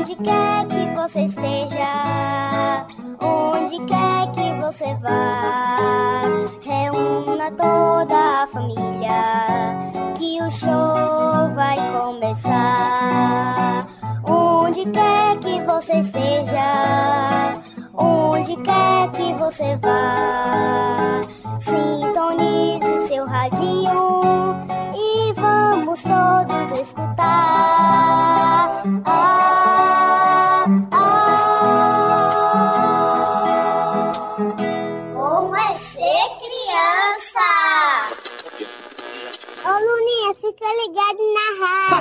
Onde quer que você esteja, onde quer que você vá, reúna toda a família, que o show vai começar. Onde quer que você esteja, onde quer que você vá, sintonize seu radinho e vamos todos escutar. Ah,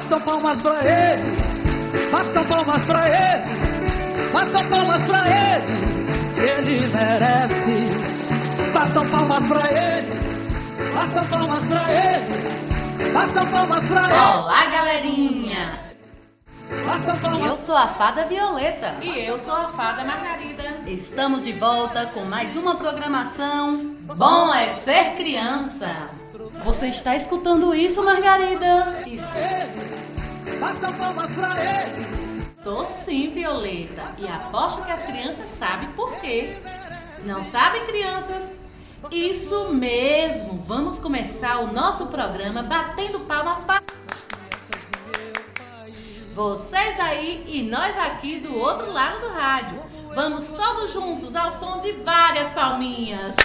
Batam palmas pra ele, batam palmas pra ele, batam palmas pra ele, ele merece. Batam palmas pra ele, batam palmas pra ele, batam palmas pra ele, Olá, galerinha! Eu sou a Fada Violeta. E eu sou a fada Margarida. Estamos de volta com mais uma programação Bom é Ser Criança. Você está escutando isso, Margarida? Isso. Batam palmas pra ele. Tô sim, Violeta. E aposto que as crianças sabem por quê. Não sabem, crianças? Isso mesmo! Vamos começar o nosso programa batendo palmas para. Vocês daí e nós aqui do outro lado do rádio. Vamos todos juntos ao som de várias palminhas.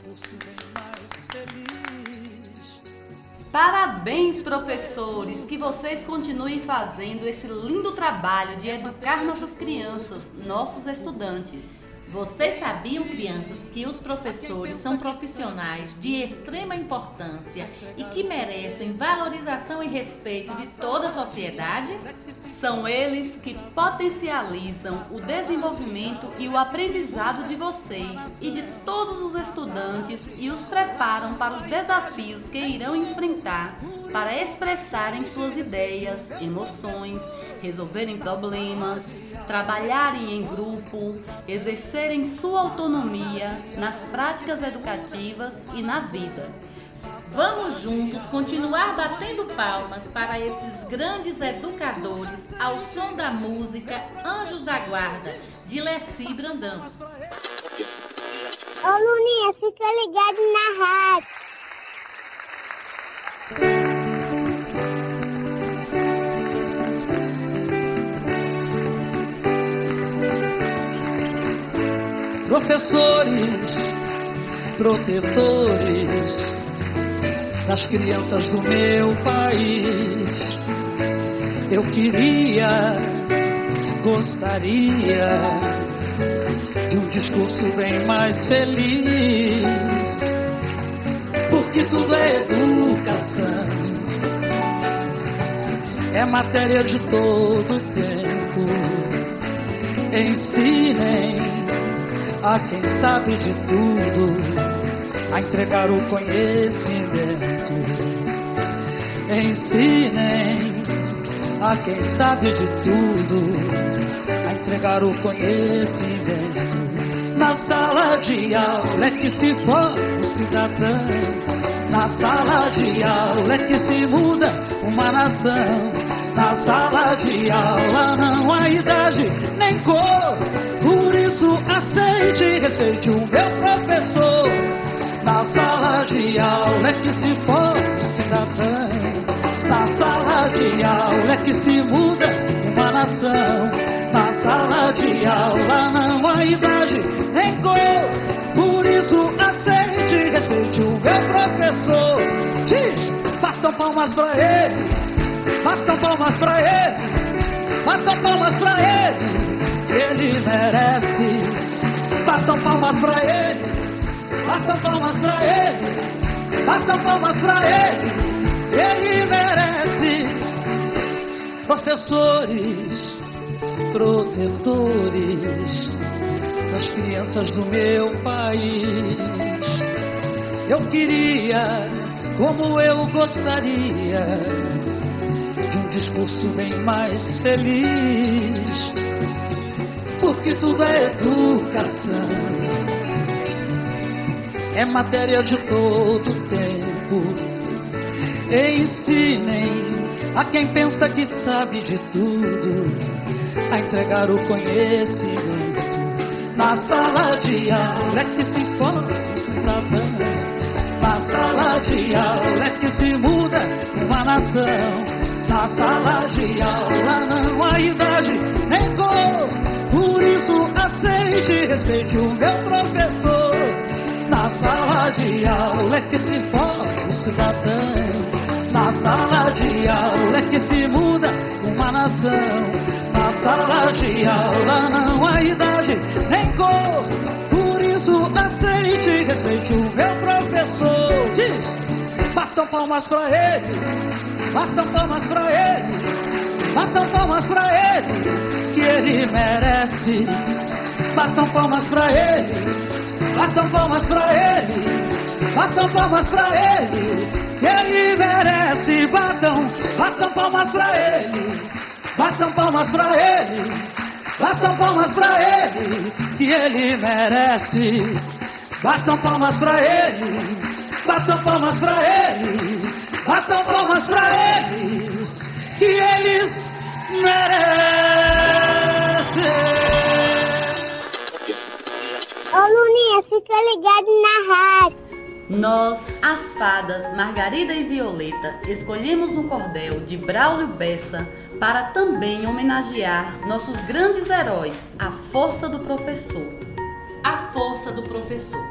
Parabéns, professores! Que vocês continuem fazendo esse lindo trabalho de educar nossas crianças, nossos estudantes. Vocês sabiam, crianças, que os professores são profissionais de extrema importância e que merecem valorização e respeito de toda a sociedade? São eles que potencializam o desenvolvimento e o aprendizado de vocês e de todos os estudantes e os preparam para os desafios que irão enfrentar para expressarem suas ideias, emoções, resolverem problemas, trabalharem em grupo, exercerem sua autonomia nas práticas educativas e na vida. Vamos juntos continuar batendo palmas para esses grandes educadores ao som da música Anjos da Guarda, de Leci Brandão. Ô Luninha, fica ligado na rádio. Professores, protetores das crianças do meu país. Eu queria, gostaria de um discurso bem mais feliz, porque tudo é educação, é matéria de todo tempo. Ensinem a quem sabe de tudo a entregar o conhecimento. Ensinem a quem sabe de tudo a entregar o conhecimento. Na sala de aula é que se forma o cidadão. Na sala de aula é que se muda uma nação. Na sala de aula não há idade nem cor. Por isso aceite e respeite o meu professor. Na sala de aula é que se forma cidadão. Na sala de aula é que se muda uma nação. Na sala de aula não há idade nem cor. Por isso aceite respeite o meu professor. Diz, batam palmas pra ele. Batam palmas pra ele. Batam palmas pra ele. Ele merece. Batam palmas pra ele. Batam palmas pra ele. Batam palmas pra ele. Ele merece. Professores, protetores das crianças do meu país. Eu queria, como eu gostaria, de um discurso bem mais feliz. Porque tudo é educação, é matéria de todo tempo. Ensinem a quem pensa que sabe de tudo a entregar o conhecimento. Na sala de aula é que se forma o cidadão. Na sala de aula é que se muda uma nação. Na sala de aula não há idade aceite e respeite o meu professor. Na sala de aula é que se forma o cidadão. Na sala de aula é que se muda uma nação. Na sala de aula não há idade nem cor. Por isso aceite respeite o meu professor. Diz, batam palmas pra ele, batam palmas pra ele, batam palmas pra ele, que ele merece. Batam palmas pra ele, batam palmas pra ele, batam palmas pra ele. Ele merece. Batam, batam palmas pra ele, batam palmas pra ele, batam palmas pra ele, que ele merece. Batam palmas pra ele, batam palmas pra ele, batam palmas pra eles, que eles merecem. Ô Luninha, fica ligado na rádio. Nós, as fadas Margarida e Violeta, escolhemos um cordel de Braulio Bessa para também homenagear nossos grandes heróis, a força do professor. A força do professor.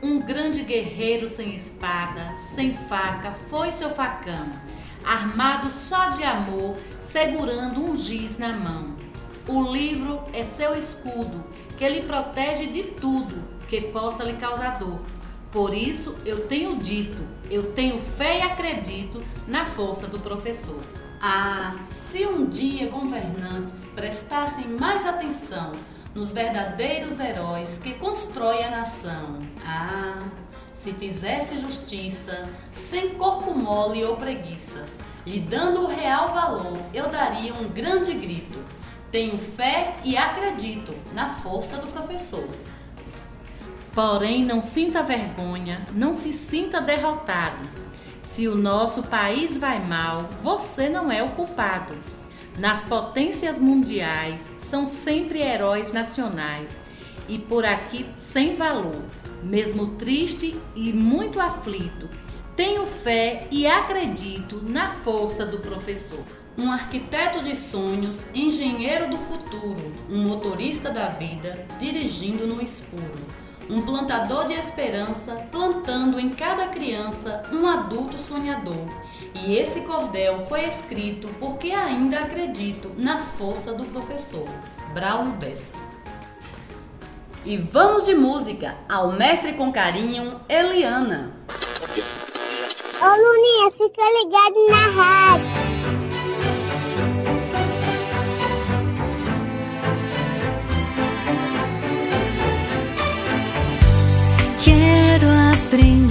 Um grande guerreiro sem espada, sem faca, foi seu facão, armado só de amor, segurando um giz na mão. O livro é seu escudo, que lhe protege de tudo que possa lhe causar dor. Por isso eu tenho dito, eu tenho fé e acredito na força do professor. Ah, se um dia governantes prestassem mais atenção nos verdadeiros heróis que constroem a nação. Ah, se fizesse justiça, sem corpo mole ou preguiça, lhe dando o real valor, eu daria um grande grito. Tenho fé e acredito na força do professor. Porém, não sinta vergonha, não se sinta derrotado. Se o nosso país vai mal, você não é o culpado. Nas potências mundiais são sempre heróis nacionais e por aqui sem valor, mesmo triste e muito aflito. Tenho fé e acredito na força do professor. Um arquiteto de sonhos, engenheiro do futuro, um motorista da vida, dirigindo no escuro. Um plantador de esperança, plantando em cada criança um adulto sonhador. E esse cordel foi escrito porque ainda acredito na força do professor. Braulio Bessa. E vamos de música ao mestre com carinho, Eliana. Ô Luninha, fica ligado na rádio. Quero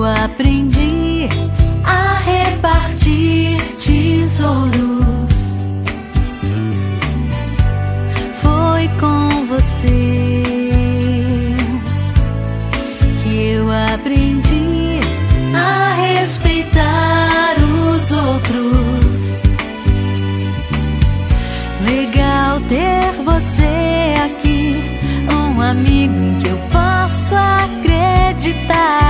eu aprendi a repartir tesouros. Foi com você que eu aprendi a respeitar os outros. Legal ter você aqui, um amigo em que eu posso acreditar.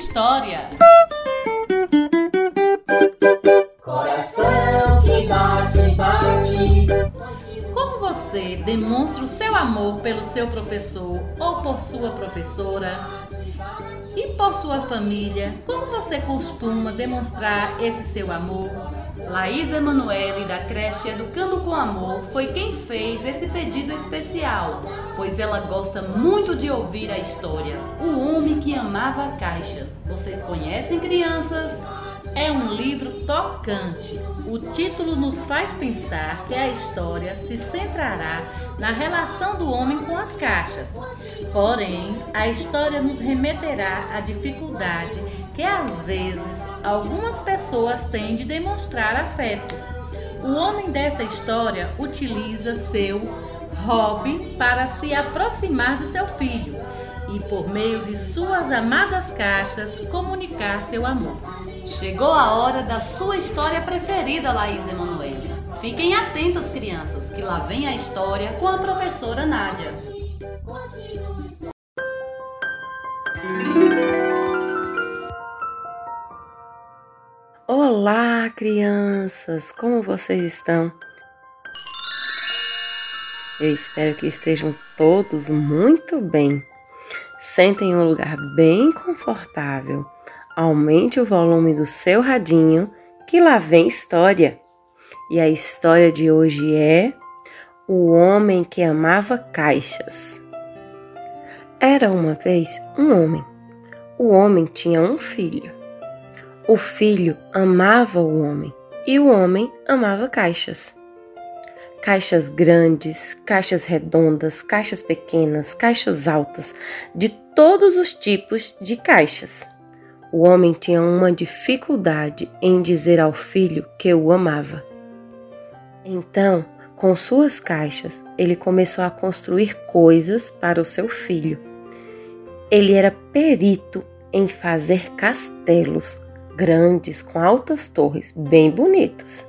História. Coração que bate, bate. Como você demonstra o seu amor pelo seu professor ou por sua professora? E por sua família, como você costuma demonstrar esse seu amor? Laís Emanuele, da creche Educando com Amor, foi quem fez esse pedido especial, pois ela gosta muito de ouvir a história. O Homem que Amava Caixas. Vocês conhecem, crianças? É um livro tocante. O título nos faz pensar que a história se centrará na relação do homem com as caixas. Porém, a história nos remeterá à dificuldade que às vezes algumas pessoas têm de demonstrar afeto. O homem dessa história utiliza seu hobby para se aproximar do seu filho e, por meio de suas amadas caixas, comunicar seu amor. Chegou a hora da sua história preferida, Laís Emanuele. Fiquem atentas, crianças, que lá vem a história com a professora Nádia. Olá, crianças! Como vocês estão? Eu espero que estejam todos muito bem. Sentem em um lugar bem confortável. Aumente o volume do seu radinho, que lá vem história. E a história de hoje é O Homem que Amava Caixas. Era uma vez um homem. O homem tinha um filho. O filho amava o homem e o homem amava caixas. Caixas grandes, caixas redondas, caixas pequenas, caixas altas, de todos os tipos de caixas. O homem tinha uma dificuldade em dizer ao filho que o amava. Então, com suas caixas, ele começou a construir coisas para o seu filho. Ele era perito em fazer castelos grandes com altas torres, bem bonitos.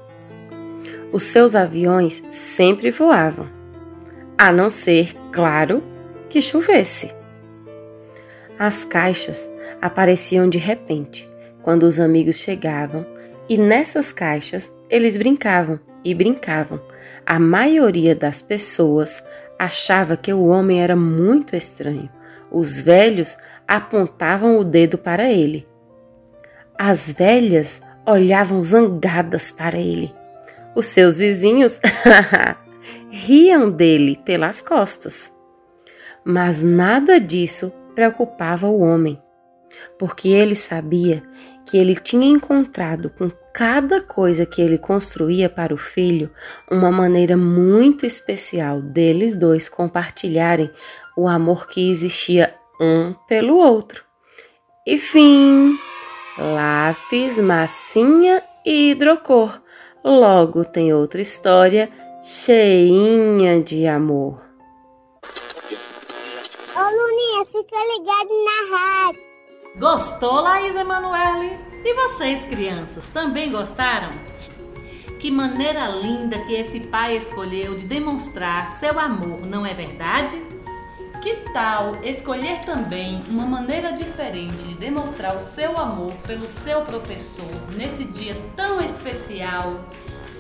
Os seus aviões sempre voavam, a não ser, claro, que chovesse. As caixas apareciam de repente quando os amigos chegavam e nessas caixas eles brincavam e brincavam. A maioria das pessoas achava que o homem era muito estranho. Os velhos apontavam o dedo para ele as velhas olhavam zangadas para ele. Os seus vizinhos riam dele pelas costas. Mas nada disso preocupava o homem, porque ele sabia que ele tinha encontrado com cada coisa que ele construía para o filho uma maneira muito especial deles dois compartilharem o amor que existia um pelo outro. E fim! lápis, massinha e hidrocor. Logo tem outra história cheinha de amor. Ô Luninha, fica ligado na rádio. Gostou, Laís Emanuele? E vocês, crianças, também gostaram? Que maneira linda que esse pai escolheu de demonstrar seu amor, não é verdade? Que tal escolher também uma maneira diferente de demonstrar o seu amor pelo seu professor nesse dia tão especial?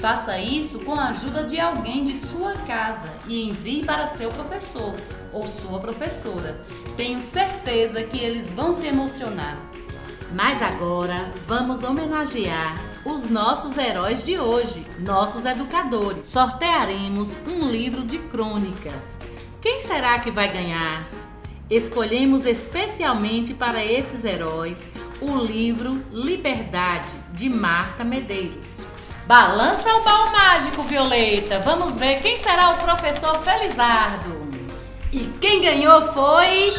Faça isso com a ajuda de alguém de sua casa e envie para seu professor ou sua professora. Tenho certeza que eles vão se emocionar. Mas agora vamos homenagear os nossos heróis de hoje, nossos educadores. Sortearemos um livro de crônicas quem será que vai ganhar? Escolhemos especialmente para esses heróis o livro Liberdade, de Marta Medeiros. Balança o baú mágico, Violeta. Vamos ver quem será o professor Felizardo. E quem ganhou foi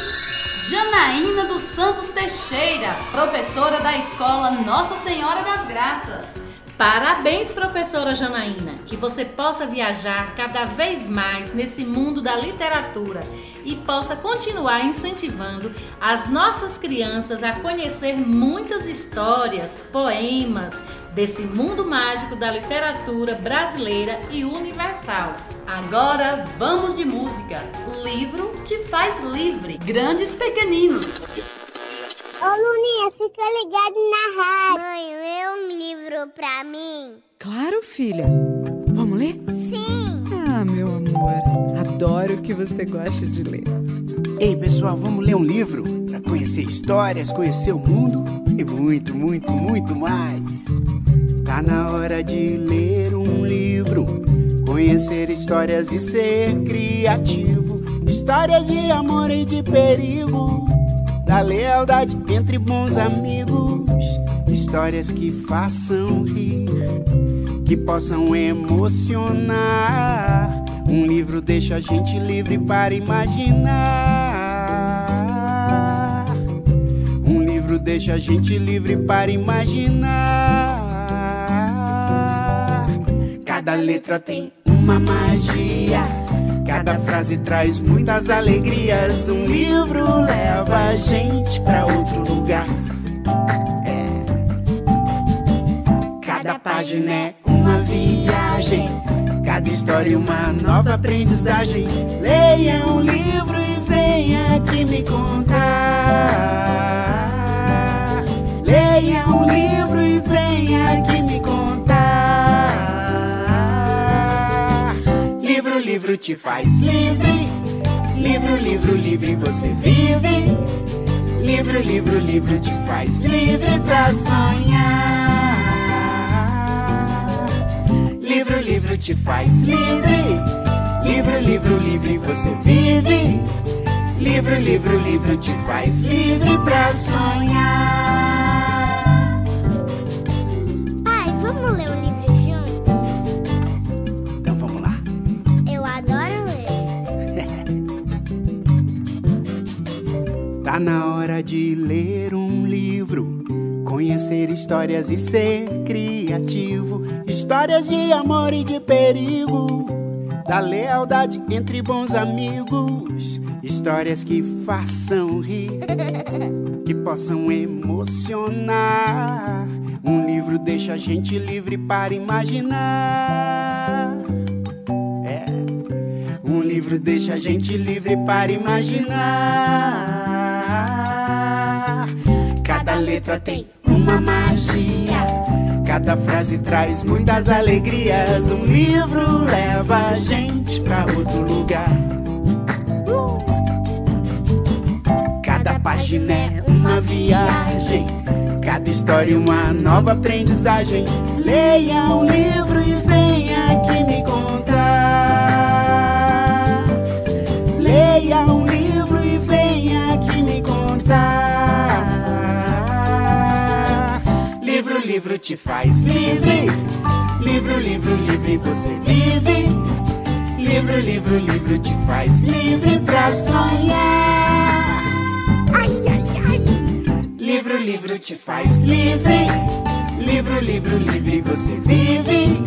Janaína dos Santos Teixeira, professora da escola Nossa Senhora das Graças. Parabéns, professora Janaína, que você possa viajar cada vez mais nesse mundo da literatura e possa continuar incentivando as nossas crianças a conhecer muitas histórias, poemas desse mundo mágico da literatura brasileira e universal. Agora vamos de música. Livro te faz livre. Grandes pequeninos. Ô Luninha, fica ligado na rádio. Mãe, lê um livro pra mim. Claro, filha. Vamos ler? Sim. Ah, meu amor. Adoro que você gosta de ler. Ei, pessoal, vamos ler um livro para conhecer histórias, conhecer o mundo e muito, muito, muito mais. Tá na hora de ler um livro, conhecer histórias e ser criativo. Histórias de amor e de perigo, da lealdade entre bons amigos. Histórias que façam rir, que possam emocionar. Um livro deixa a gente livre para imaginar. Um livro deixa a gente livre para imaginar. Cada letra tem uma magia. Cada frase traz muitas alegrias. Um livro leva a gente para outro lugar. É. Cada página é uma viagem. Cada história uma nova aprendizagem. Leia um livro e venha aqui me contar. Leia um livro e venha aqui Livro, te faz livre. Livro, livro, livre você vive. Livro, livro, livro te faz livre pra sonhar. Livro, livro te faz livre. Livro, livro, livre você vive. Livro, livro, livro te faz livre pra sonhar. Tá na hora de ler um livro, conhecer histórias e ser criativo. Histórias de amor e de perigo, da lealdade entre bons amigos. Histórias que façam rir, que possam emocionar. Um livro deixa a gente livre para imaginar. É. Um livro deixa a gente livre para imaginar. Cada letra tem uma magia. Cada frase traz muitas alegrias. Um livro leva a gente para outro lugar. Cada página é uma viagem. Cada história uma nova aprendizagem. Leia um livro e venha aqui me contar. Leia um Livro, te faz livre. Livro, livro, livre você vive. Livro, livro, livro te faz livre pra sonhar. Ai, ai, ai. Livro, livro te faz livre. Livro, livro, livre você vive.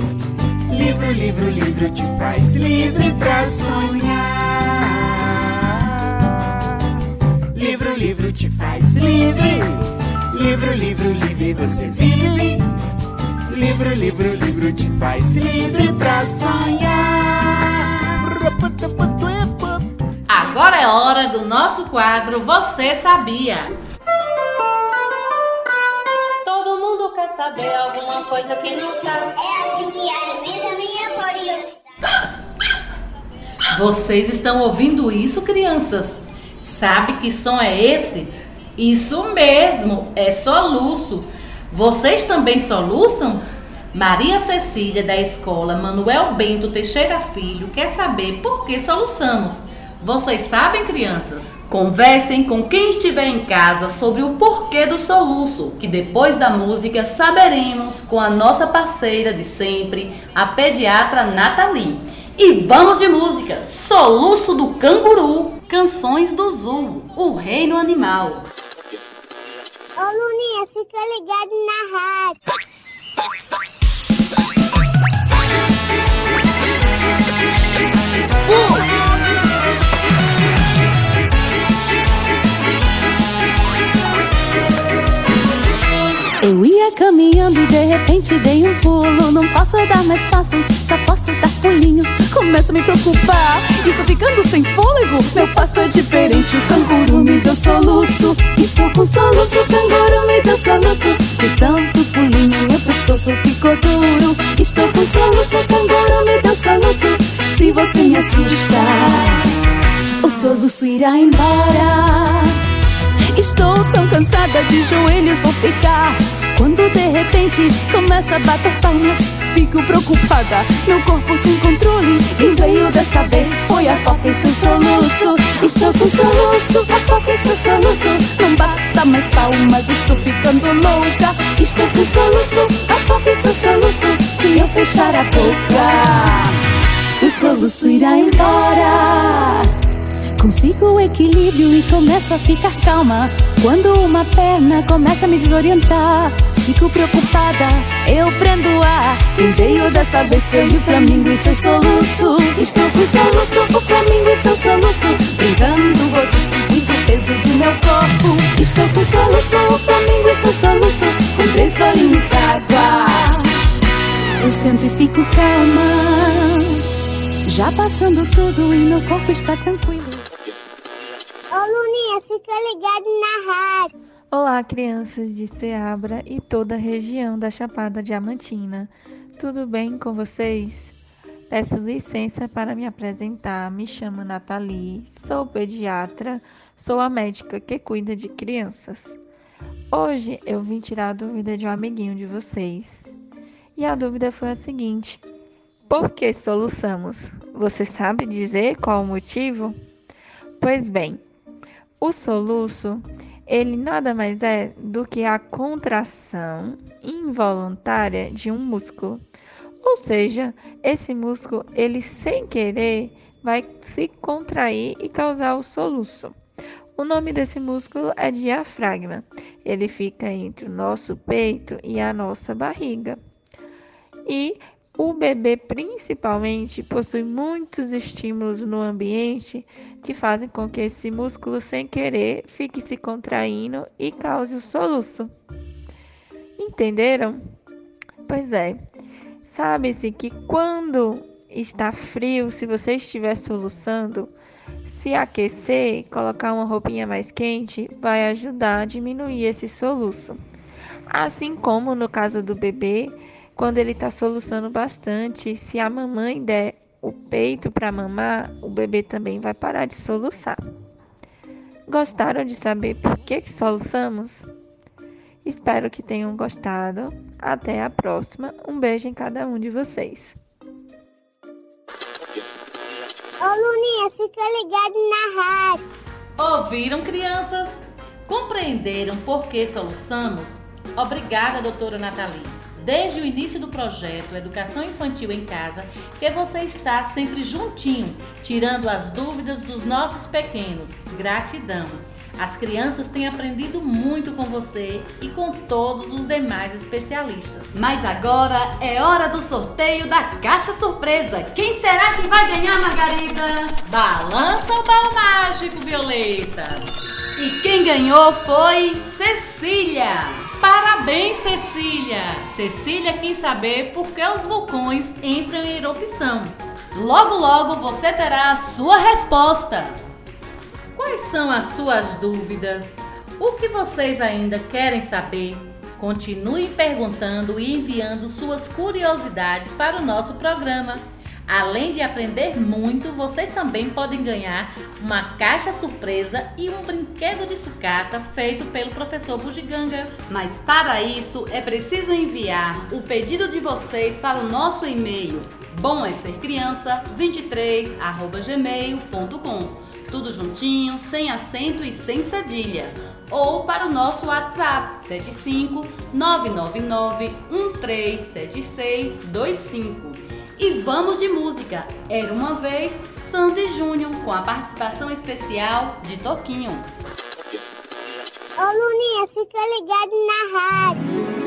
Livro, livro, livro te faz livre pra sonhar. Livro, livro te faz livre. Livro, livro, livre você vive. Livro, livro, livro te faz livre pra sonhar. Agora é hora do nosso quadro Você Sabia? Todo mundo quer saber alguma coisa que não sabe. É assim que alimenta minha curiosidade. Vocês estão ouvindo isso, crianças? Sabe que som é esse? Isso mesmo, é soluço. Vocês também soluçam? Maria Cecília, da escola Manuel Bento Teixeira Filho, quer saber por que soluçamos. Vocês sabem, crianças? Conversem com quem estiver em casa sobre o porquê do soluço, que depois da música saberemos com a nossa parceira de sempre, a pediatra Nathalie. E vamos de música! Soluço do Canguru, Canções do Zul, o reino animal. Ô Luninha, fica ligado na rádio. Eu ia caminhando e de repente dei um pulo. Não posso dar mais passos, só posso dar pulinhos começa a me preocupar. Estou ficando sem fôlego, meu passo é diferente. O canguru me deu soluço. Estou com soluço, o canguru me deu soluço. De tanto pulinho, meu pescoço ficou duro. Estou com soluço, o canguru me deu soluço. Se você me assustar, o soluço irá embora. Estou tão cansada de joelhos vou ficar. Quando de repente começa a bater palmas, fico preocupada. Meu corpo sem controle. Quem veio dessa vez foi a foca e seu soluço. Estou com soluço, a foca e seu soluço. Não bata mais palmas, estou ficando louca. Estou com soluço, a foca e seu soluço. Se eu fechar a boca, o soluço irá embora. Consigo o equilíbrio e começo a ficar calma. Quando uma perna começa a me desorientar, fico preocupada, eu prendo ar. Quem veio dessa vez foi o Flamingo e seu soluço. Estou com soluço, o Flamingo e seu soluço. Brincando, vou distribuir o peso do meu corpo. Estou com soluço, o Flamingo e seu soluço. Com três golinhos d'água, eu sento e fico calma. Já passando tudo e meu corpo está tranquilo. Ô Luninha, fica ligado na rádio. Olá, crianças de Ceabra e toda a região da Chapada Diamantina. Tudo bem com vocês? Peço licença para me apresentar. Me chamo Nathalie, sou pediatra, sou a médica que cuida de crianças. Hoje eu vim tirar a dúvida de um amiguinho de vocês. E a dúvida foi a seguinte: por que soluçamos? Você sabe dizer qual o motivo? Pois bem, o soluço, ele nada mais é do que a contração involuntária de um músculo. Ou seja, esse músculo, ele sem querer, vai se contrair e causar o soluço. O nome desse músculo é diafragma. Ele fica entre o nosso peito e a nossa barriga. E o bebê, principalmente, possui muitos estímulos no ambiente que fazem com que esse músculo, sem querer, fique se contraindo e cause o soluço. Entenderam? Pois é. Sabe-se que quando está frio, se você estiver soluçando, se aquecer, colocar uma roupinha mais quente, vai ajudar a diminuir esse soluço. Assim como no caso do bebê, quando ele está soluçando bastante, se a mamãe der o peito para mamar, o bebê também vai parar de soluçar. Gostaram de saber por que, que soluçamos? Espero que tenham gostado. Até a próxima. Um beijo em cada um de vocês. Ô Luninha, fica ligado na rádio. Ouviram, crianças? Compreenderam por que soluçamos? Obrigada, doutora Nathalie desde o início do projeto Educação Infantil em Casa, que você está sempre juntinho, tirando as dúvidas dos nossos pequenos. Gratidão! As crianças têm aprendido muito com você e com todos os demais especialistas. Mas agora é hora do sorteio da caixa surpresa. Quem será que vai ganhar, Margarida? Balança o pau mágico, Violeta! E quem ganhou foi Cecília! Parabéns, Cecília! Cecília quis saber por que os vulcões entram em erupção. Logo, logo você terá a sua resposta. Quais são as suas dúvidas? O que vocês ainda querem saber? Continue perguntando e enviando suas curiosidades para o nosso programa. Além de aprender muito, vocês também podem ganhar uma caixa surpresa e um brinquedo de sucata feito pelo professor Bugiganga. Mas para isso é preciso enviar o pedido de vocês para o nosso e-mail bom é ser criança 23@gmail.com. Tudo juntinho, sem acento e sem cedilha. Ou para o nosso WhatsApp 75 999 137625. E vamos de música. Era uma vez Sandy Júnior com a participação especial de Toquinho. Ô Luninha, fica ligado na rádio.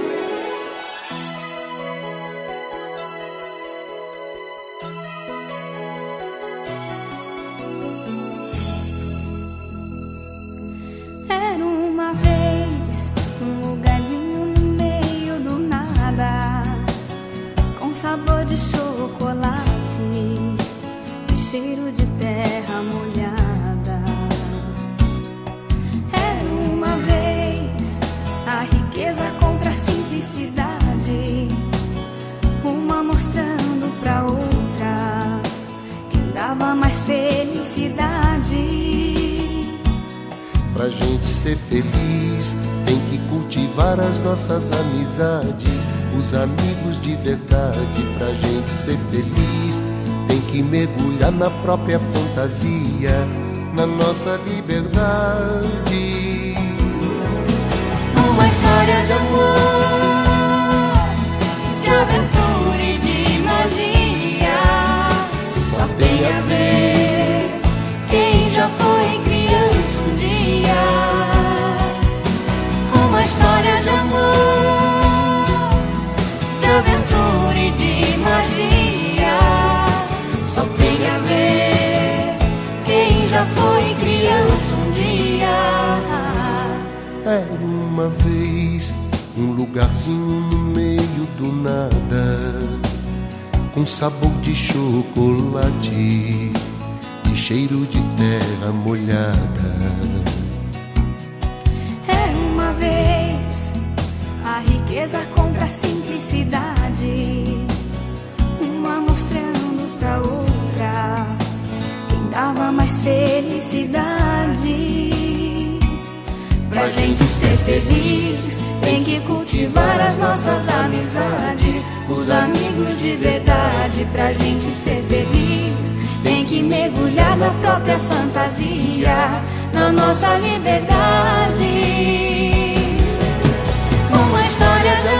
sabor de chocolate e cheiro de terra molhada. Era uma vez a riqueza contra a simplicidade, uma mostrando pra outra que dava mais felicidade. Pra gente ser feliz, tem que cultivar as nossas amizades os amigos de verdade. Pra gente ser feliz, tem que mergulhar na própria fantasia, na nossa liberdade. Uma história de amor, de aventura Era uma vez um lugarzinho no meio do nada, com sabor de chocolate e cheiro de terra molhada. Era uma vez a riqueza contra a simplicidade, uma mostrando pra outra quem dava mais felicidade. Pra gente ser feliz, tem que cultivar as nossas amizades, os amigos de verdade. Pra gente ser feliz, tem que mergulhar na própria fantasia, na nossa liberdade. Uma história de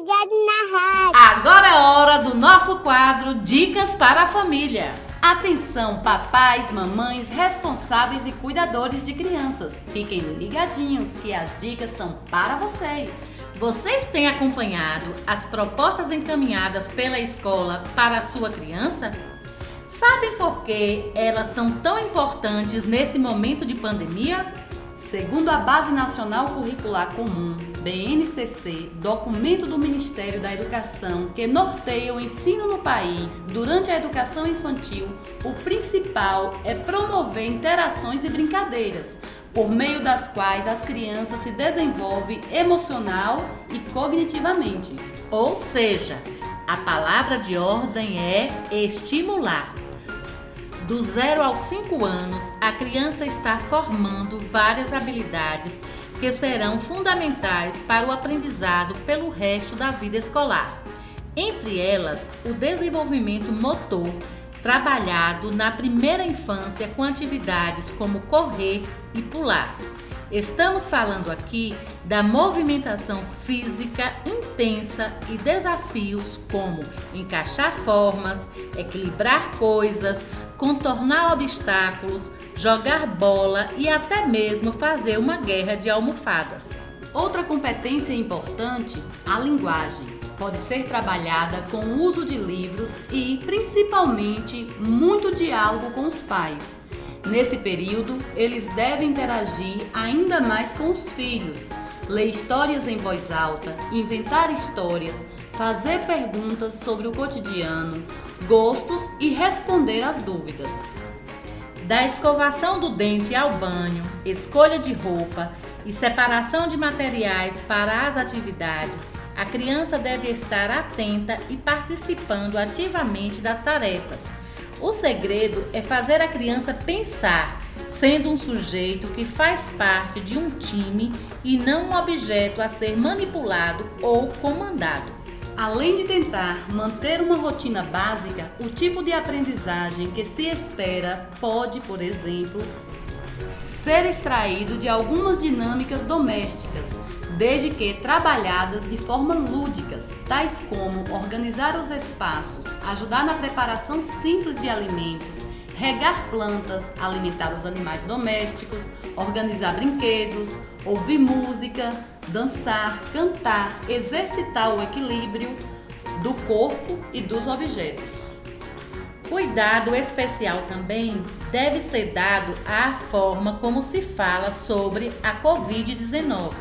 ligado na rádio. Agora é hora do nosso quadro Dicas para a Família. Atenção, papais, mamães, responsáveis e cuidadores de crianças. Fiquem ligadinhos que as dicas são para vocês. Vocês têm acompanhado as propostas encaminhadas pela escola para a sua criança? Sabem por que elas são tão importantes nesse momento de pandemia? Segundo a Base Nacional Curricular Comum, BNCC, documento do Ministério da Educação que norteia o ensino no país durante a educação infantil, o principal é promover interações e brincadeiras, por meio das quais as crianças se desenvolvem emocional e cognitivamente. Ou seja, a palavra de ordem é estimular. Do 0 aos 5 anos, a criança está formando várias habilidades que serão fundamentais para o aprendizado pelo resto da vida escolar. Entre elas, o desenvolvimento motor, trabalhado na primeira infância com atividades como correr e pular. Estamos falando aqui da movimentação física intensa e desafios como encaixar formas, equilibrar coisas, contornar obstáculos, jogar bola e até mesmo fazer uma guerra de almofadas. Outra competência importante, a linguagem. Pode ser trabalhada com o uso de livros e, principalmente, muito diálogo com os pais. Nesse período, eles devem interagir ainda mais com os filhos, ler histórias em voz alta, inventar histórias, fazer perguntas sobre o cotidiano, gostos e responder às dúvidas. Da escovação do dente ao banho, escolha de roupa e separação de materiais para as atividades, a criança deve estar atenta e participando ativamente das tarefas. O segredo é fazer a criança pensar, sendo um sujeito que faz parte de um time e não um objeto a ser manipulado ou comandado. Além de tentar manter uma rotina básica, o tipo de aprendizagem que se espera pode, por exemplo, ser extraído de algumas dinâmicas domésticas, desde que trabalhadas de forma lúdicas, tais como organizar os espaços, ajudar na preparação simples de alimentos, regar plantas, alimentar os animais domésticos, organizar brinquedos, ouvir música, dançar, cantar, exercitar o equilíbrio do corpo e dos objetos. Cuidado especial também deve ser dado à forma como se fala sobre a Covid-19,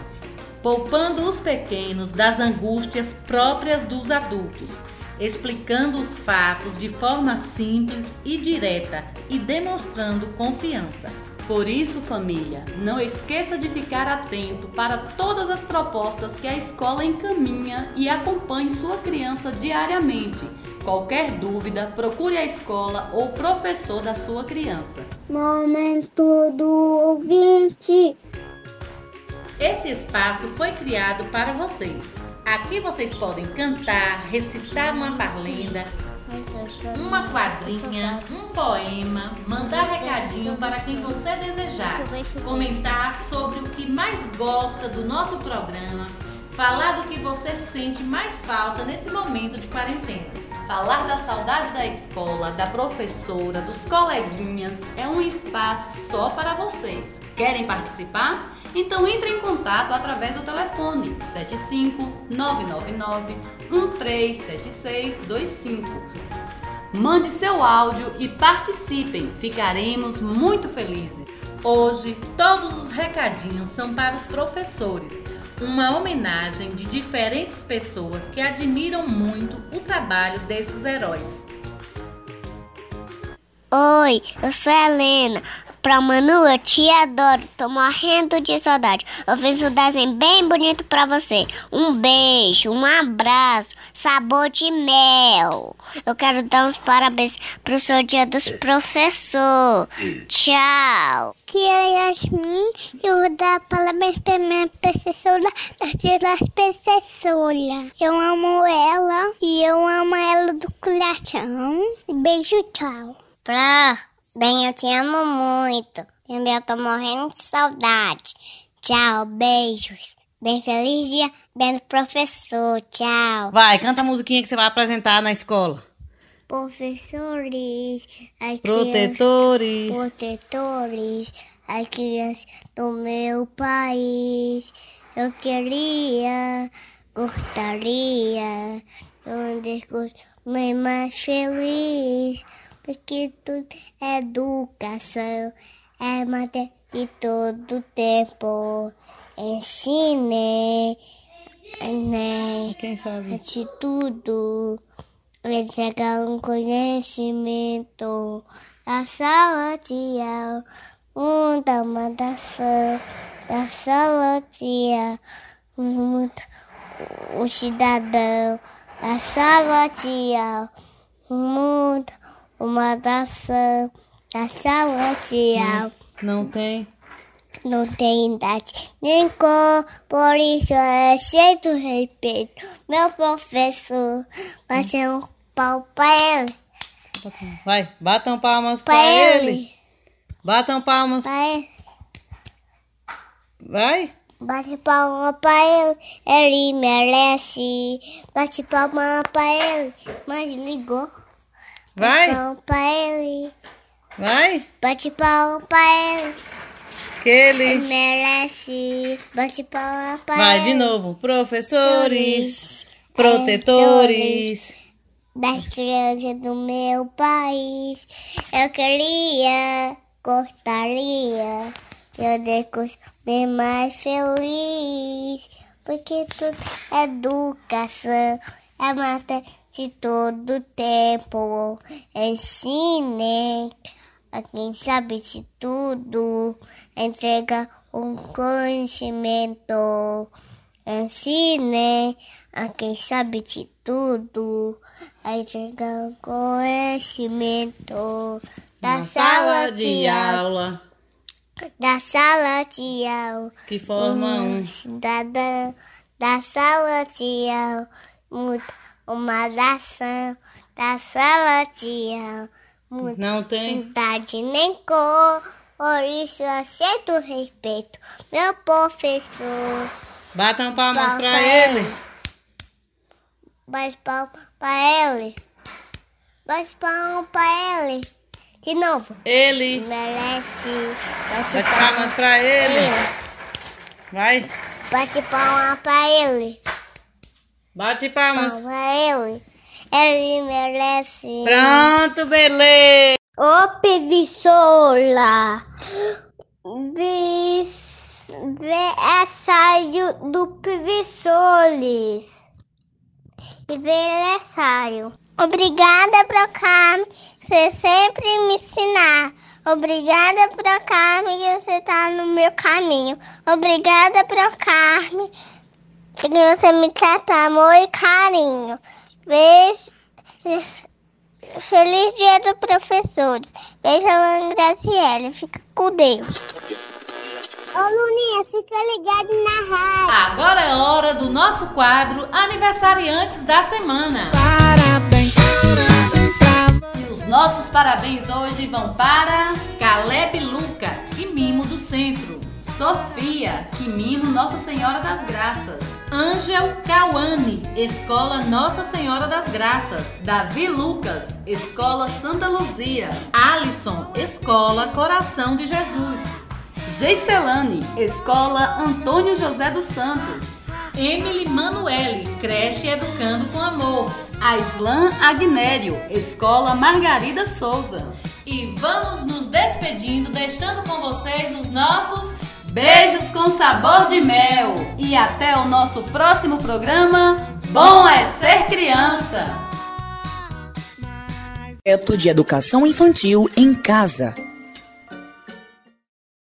poupando os pequenos das angústias próprias dos adultos, explicando os fatos de forma simples e direta e demonstrando confiança. Por isso, família, não esqueça de ficar atento para todas as propostas que a escola encaminha e acompanhe sua criança diariamente. Qualquer dúvida, procure a escola ou professor da sua criança. Momento do ouvinte. Esse espaço foi criado para vocês. Aqui vocês podem cantar, recitar uma parlenda, uma quadrinha, um poema, mandar recadinho para quem você desejar, comentar sobre o que mais gosta do nosso programa, falar do que você sente mais falta nesse momento de quarentena. Falar da saudade da escola, da professora, dos coleguinhas é um espaço só para vocês. Querem participar? Então entre em contato através do telefone 75 999 137625. Mande seu áudio e participem, ficaremos muito felizes. Hoje, todos os recadinhos são para os professores, uma homenagem de diferentes pessoas que admiram muito o trabalho desses heróis. Oi, eu sou a Helena. Pra Manu, eu te adoro, tô morrendo de saudade. Eu fiz um desenho bem bonito pra você. Um beijo, um abraço, sabor de mel. Eu quero dar uns parabéns pro seu dia dos professores. Tchau. Que é Yasmin, eu vou dar parabéns pra minha professora das professora. Eu amo ela e eu amo ela do coração. Beijo, tchau. Pra, bem, eu te amo muito. Também eu tô morrendo de saudade. Tchau, beijos. Bem feliz dia, bem professor. Tchau. Vai, canta a musiquinha que você vai apresentar na escola. Professores, as Protetores. crianças- protetores, as crianças do meu país. Eu queria, gostaria, um discurso bem mais feliz, porque tudo é educação, é matéria de todo tempo. Ensine, né? Quem sabe? De tudo. Entregar um conhecimento da sala de aula, muita mandação da sala de aula, muita o cidadão da sala de aula, muita uma dação da sala de aula. Não tem? Não tem idade nem cor, por isso é cheio de respeito. Meu professor, bate um pau pra ele, Vai, batam palmas pra, pra ele. ele, Batam palmas. pra ele. Vai. Bate palma pra ele, ele merece. Bate palma pra ele, mas ligou. Vai. Palma pra ele, Vai. bate palma pra ele, Que ele. ele merece. Bate palma pra Vai ele. de novo. Professores. Protetores. das crianças do meu país. Eu queria, gostaria, eu bem mais feliz, porque tudo é educação, é matéria de todo tempo. Ensine a quem sabe de tudo, entrega um conhecimento. Ensine a quem sabe de tudo, a entregar um conhecimento da Na sala de aula, da sala de aula, Que forma um. cidadão da sala de aula, uma nação da sala muda Não tem? idade nem cor, por isso aceito o respeito, meu professor. Batam palmas Palma pra ele. Bate palma pra ele. Bate palma pra ele. De novo. Ele. Merece. Bate palmas pra ele. Vai. Bate palma pra ele. Bate palmas. Palma ele. Merece. Pronto, beleza. Ô. Vis... Vê a saio do preguiçoles. E versário. Obrigada, Procam, você sempre me ensinar. Obrigada, Procarme, que você tá no meu caminho. Obrigada, Procarme, que você me trata amor e carinho. Beijo. Feliz dia dos professores. Beijo, Ana Graciele. Fica com Deus. Ô, Luninha, fica ligado na rádio. Agora é hora do nosso quadro Aniversariantes da Semana. Parabéns, E os nossos parabéns hoje vão para Caleb Luca, que mimo do centro. Sofia, que mimo Nossa Senhora das Graças. Ângel Cauane, Escola Nossa Senhora das Graças. Davi Lucas, Escola Santa Luzia. Alisson, Escola Coração de Jesus. Geiselane, Escola Antônio José dos Santos. Emily Manuele, Creche Educando com Amor. Aislan Agnério, Escola Margarida Souza. E vamos nos despedindo, deixando com vocês os nossos Beijos com sabor de mel. E até o nosso próximo programa. Bom é ser criança. Projeto de Educação Infantil em Casa.